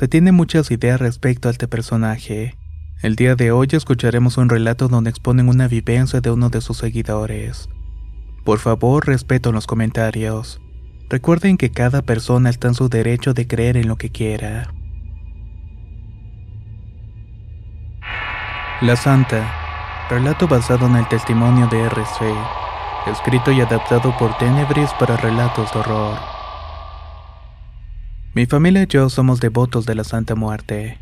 Se tiene muchas ideas respecto a este personaje. El día de hoy escucharemos un relato donde exponen una vivencia de uno de sus seguidores. Por favor, respeto en los comentarios. Recuerden que cada persona está en su derecho de creer en lo que quiera. La Santa. Relato basado en el testimonio de RC. Escrito y adaptado por Tenebris para relatos de horror. Mi familia y yo somos devotos de la Santa Muerte.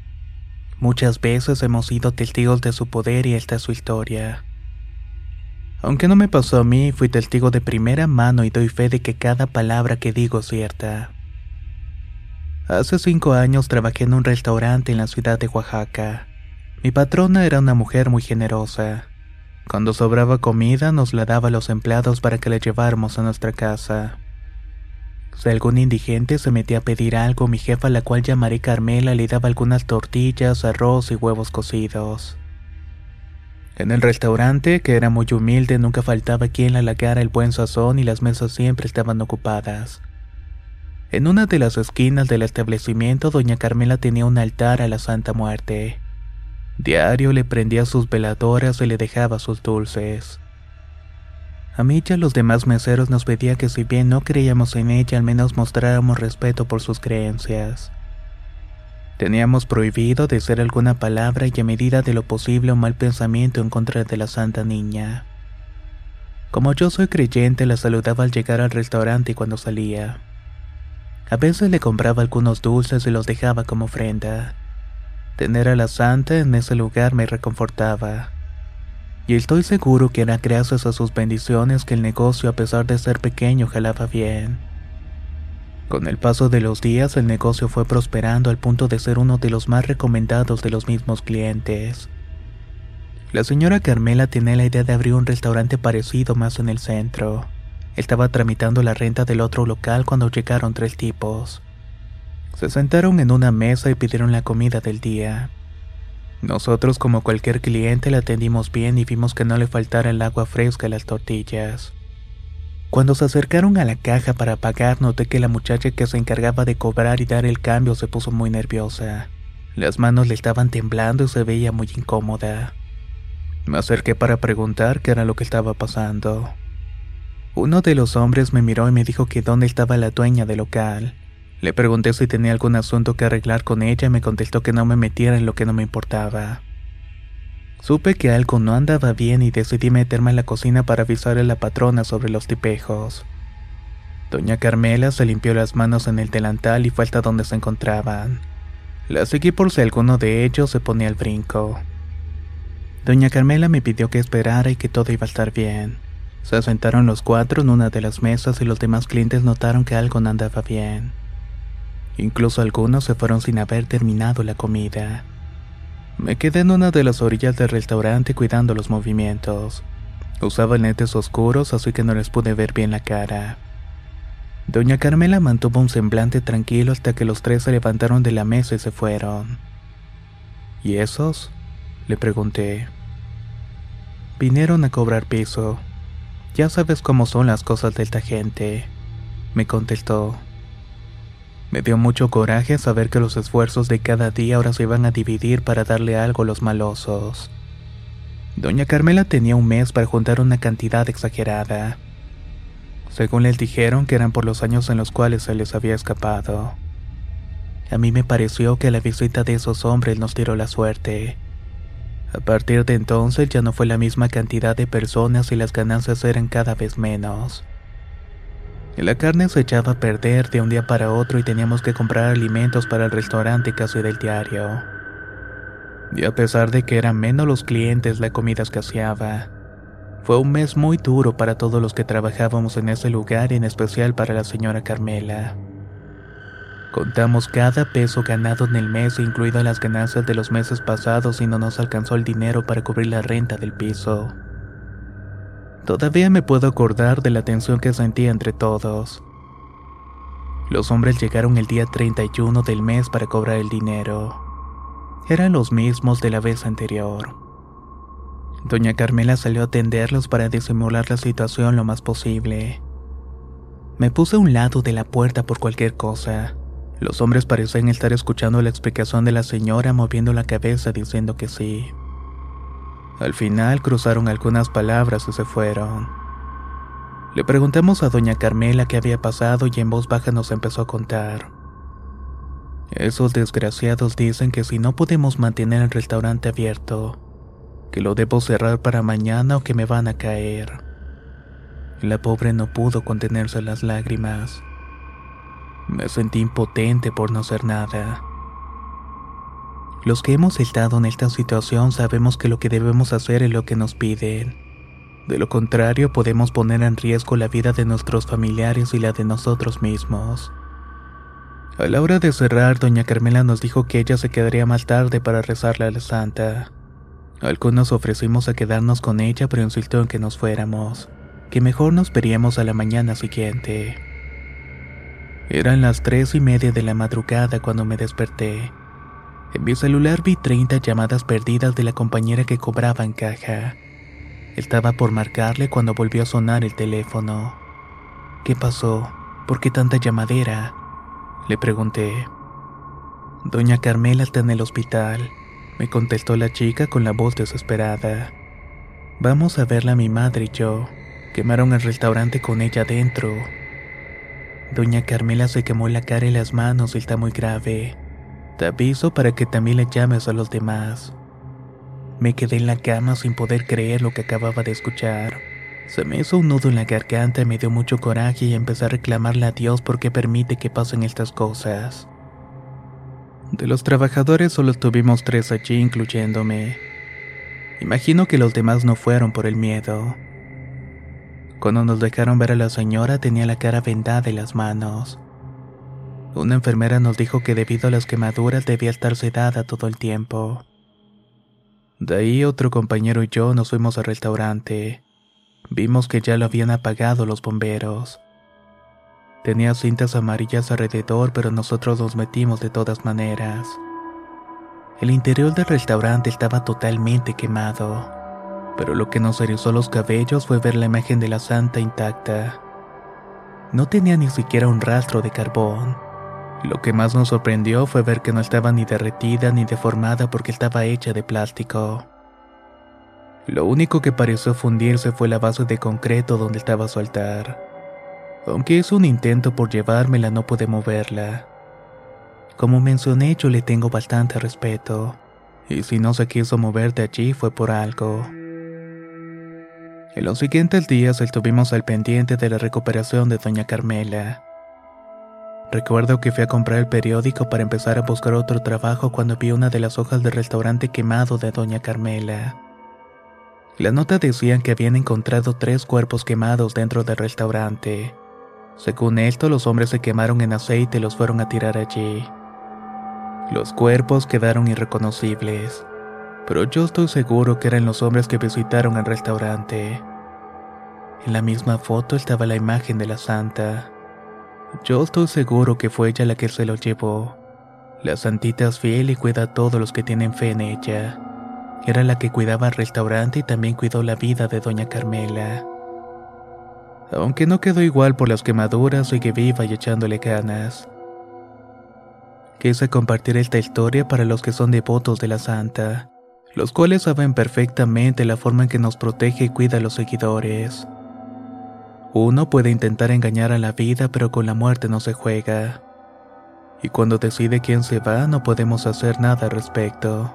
Muchas veces hemos sido testigos de su poder y esta es su historia. Aunque no me pasó a mí, fui testigo de primera mano y doy fe de que cada palabra que digo es cierta. Hace cinco años trabajé en un restaurante en la ciudad de Oaxaca. Mi patrona era una mujer muy generosa. Cuando sobraba comida nos la daba a los empleados para que la lleváramos a nuestra casa. Si algún indigente se metía a pedir algo, mi jefa, la cual llamaré Carmela, le daba algunas tortillas, arroz y huevos cocidos. En el restaurante, que era muy humilde, nunca faltaba quien le halagara el buen sazón y las mesas siempre estaban ocupadas. En una de las esquinas del establecimiento, doña Carmela tenía un altar a la Santa Muerte. Diario le prendía sus veladoras y le dejaba sus dulces. A mí y a los demás meseros nos pedía que si bien no creíamos en ella, al menos mostráramos respeto por sus creencias. Teníamos prohibido decir alguna palabra y a medida de lo posible un mal pensamiento en contra de la santa niña. Como yo soy creyente, la saludaba al llegar al restaurante y cuando salía. A veces le compraba algunos dulces y los dejaba como ofrenda. Tener a la santa en ese lugar me reconfortaba y estoy seguro que era gracias a sus bendiciones que el negocio a pesar de ser pequeño jalaba bien. Con el paso de los días el negocio fue prosperando al punto de ser uno de los más recomendados de los mismos clientes. La señora Carmela tenía la idea de abrir un restaurante parecido más en el centro. Estaba tramitando la renta del otro local cuando llegaron tres tipos. Se sentaron en una mesa y pidieron la comida del día. Nosotros como cualquier cliente le atendimos bien y vimos que no le faltara el agua fresca y las tortillas. Cuando se acercaron a la caja para pagar noté que la muchacha que se encargaba de cobrar y dar el cambio se puso muy nerviosa. Las manos le estaban temblando y se veía muy incómoda. Me acerqué para preguntar qué era lo que estaba pasando. Uno de los hombres me miró y me dijo que dónde estaba la dueña del local. Le pregunté si tenía algún asunto que arreglar con ella y me contestó que no me metiera en lo que no me importaba. Supe que algo no andaba bien y decidí meterme en la cocina para avisarle a la patrona sobre los tipejos. Doña Carmela se limpió las manos en el delantal y fue donde se encontraban. La seguí por si alguno de ellos se ponía al brinco. Doña Carmela me pidió que esperara y que todo iba a estar bien. Se sentaron los cuatro en una de las mesas y los demás clientes notaron que algo no andaba bien. Incluso algunos se fueron sin haber terminado la comida. Me quedé en una de las orillas del restaurante cuidando los movimientos. Usaba lentes oscuros así que no les pude ver bien la cara. Doña Carmela mantuvo un semblante tranquilo hasta que los tres se levantaron de la mesa y se fueron. ¿Y esos? Le pregunté. Vinieron a cobrar piso. Ya sabes cómo son las cosas de esta gente, me contestó. Me dio mucho coraje saber que los esfuerzos de cada día ahora se iban a dividir para darle algo a los malosos. Doña Carmela tenía un mes para juntar una cantidad exagerada. Según les dijeron que eran por los años en los cuales se les había escapado. A mí me pareció que la visita de esos hombres nos tiró la suerte. A partir de entonces ya no fue la misma cantidad de personas y las ganancias eran cada vez menos. La carne se echaba a perder de un día para otro y teníamos que comprar alimentos para el restaurante casi del diario. Y a pesar de que eran menos los clientes, la comida escaseaba. Fue un mes muy duro para todos los que trabajábamos en ese lugar y en especial para la señora Carmela. Contamos cada peso ganado en el mes, incluidas las ganancias de los meses pasados, y no nos alcanzó el dinero para cubrir la renta del piso. Todavía me puedo acordar de la tensión que sentí entre todos. Los hombres llegaron el día 31 del mes para cobrar el dinero. Eran los mismos de la vez anterior. Doña Carmela salió a atenderlos para disimular la situación lo más posible. Me puse a un lado de la puerta por cualquier cosa. Los hombres parecían estar escuchando la explicación de la señora moviendo la cabeza diciendo que sí. Al final cruzaron algunas palabras y se fueron. Le preguntamos a doña Carmela qué había pasado y en voz baja nos empezó a contar. Esos desgraciados dicen que si no podemos mantener el restaurante abierto, que lo debo cerrar para mañana o que me van a caer. La pobre no pudo contenerse las lágrimas. Me sentí impotente por no hacer nada. Los que hemos estado en esta situación sabemos que lo que debemos hacer es lo que nos piden. De lo contrario, podemos poner en riesgo la vida de nuestros familiares y la de nosotros mismos. A la hora de cerrar, doña Carmela nos dijo que ella se quedaría más tarde para rezarle a la santa. Algunos ofrecimos a quedarnos con ella, pero insistió en que nos fuéramos, que mejor nos veríamos a la mañana siguiente. Eran las tres y media de la madrugada cuando me desperté. En mi celular vi 30 llamadas perdidas de la compañera que cobraba en caja. Estaba por marcarle cuando volvió a sonar el teléfono. ¿Qué pasó? ¿Por qué tanta llamadera? Le pregunté. Doña Carmela está en el hospital, me contestó la chica con la voz desesperada. Vamos a verla mi madre y yo. Quemaron el restaurante con ella dentro. Doña Carmela se quemó la cara y las manos está muy grave. Te aviso para que también le llames a los demás. Me quedé en la cama sin poder creer lo que acababa de escuchar. Se me hizo un nudo en la garganta y me dio mucho coraje y empecé a reclamarle a Dios porque permite que pasen estas cosas. De los trabajadores solo estuvimos tres allí, incluyéndome. Imagino que los demás no fueron por el miedo. Cuando nos dejaron ver a la señora tenía la cara vendada y las manos. Una enfermera nos dijo que debido a las quemaduras debía estar sedada todo el tiempo. De ahí otro compañero y yo nos fuimos al restaurante. Vimos que ya lo habían apagado los bomberos. Tenía cintas amarillas alrededor, pero nosotros nos metimos de todas maneras. El interior del restaurante estaba totalmente quemado, pero lo que nos erizó los cabellos fue ver la imagen de la santa intacta. No tenía ni siquiera un rastro de carbón. Lo que más nos sorprendió fue ver que no estaba ni derretida ni deformada porque estaba hecha de plástico. Lo único que pareció fundirse fue la base de concreto donde estaba su altar. Aunque hizo un intento por llevármela, no pude moverla. Como mencioné, yo le tengo bastante respeto, y si no se quiso mover de allí fue por algo. En los siguientes días estuvimos al pendiente de la recuperación de doña Carmela. Recuerdo que fui a comprar el periódico para empezar a buscar otro trabajo cuando vi una de las hojas del restaurante quemado de Doña Carmela. La nota decía que habían encontrado tres cuerpos quemados dentro del restaurante. Según esto, los hombres se quemaron en aceite y los fueron a tirar allí. Los cuerpos quedaron irreconocibles, pero yo estoy seguro que eran los hombres que visitaron el restaurante. En la misma foto estaba la imagen de la santa. Yo estoy seguro que fue ella la que se lo llevó. La santita es fiel y cuida a todos los que tienen fe en ella. Era la que cuidaba el restaurante y también cuidó la vida de doña Carmela. Aunque no quedó igual por las quemaduras, sigue viva y echándole ganas. Quise compartir esta historia para los que son devotos de la santa, los cuales saben perfectamente la forma en que nos protege y cuida a los seguidores. Uno puede intentar engañar a la vida, pero con la muerte no se juega y cuando decide quién se va no podemos hacer nada al respecto.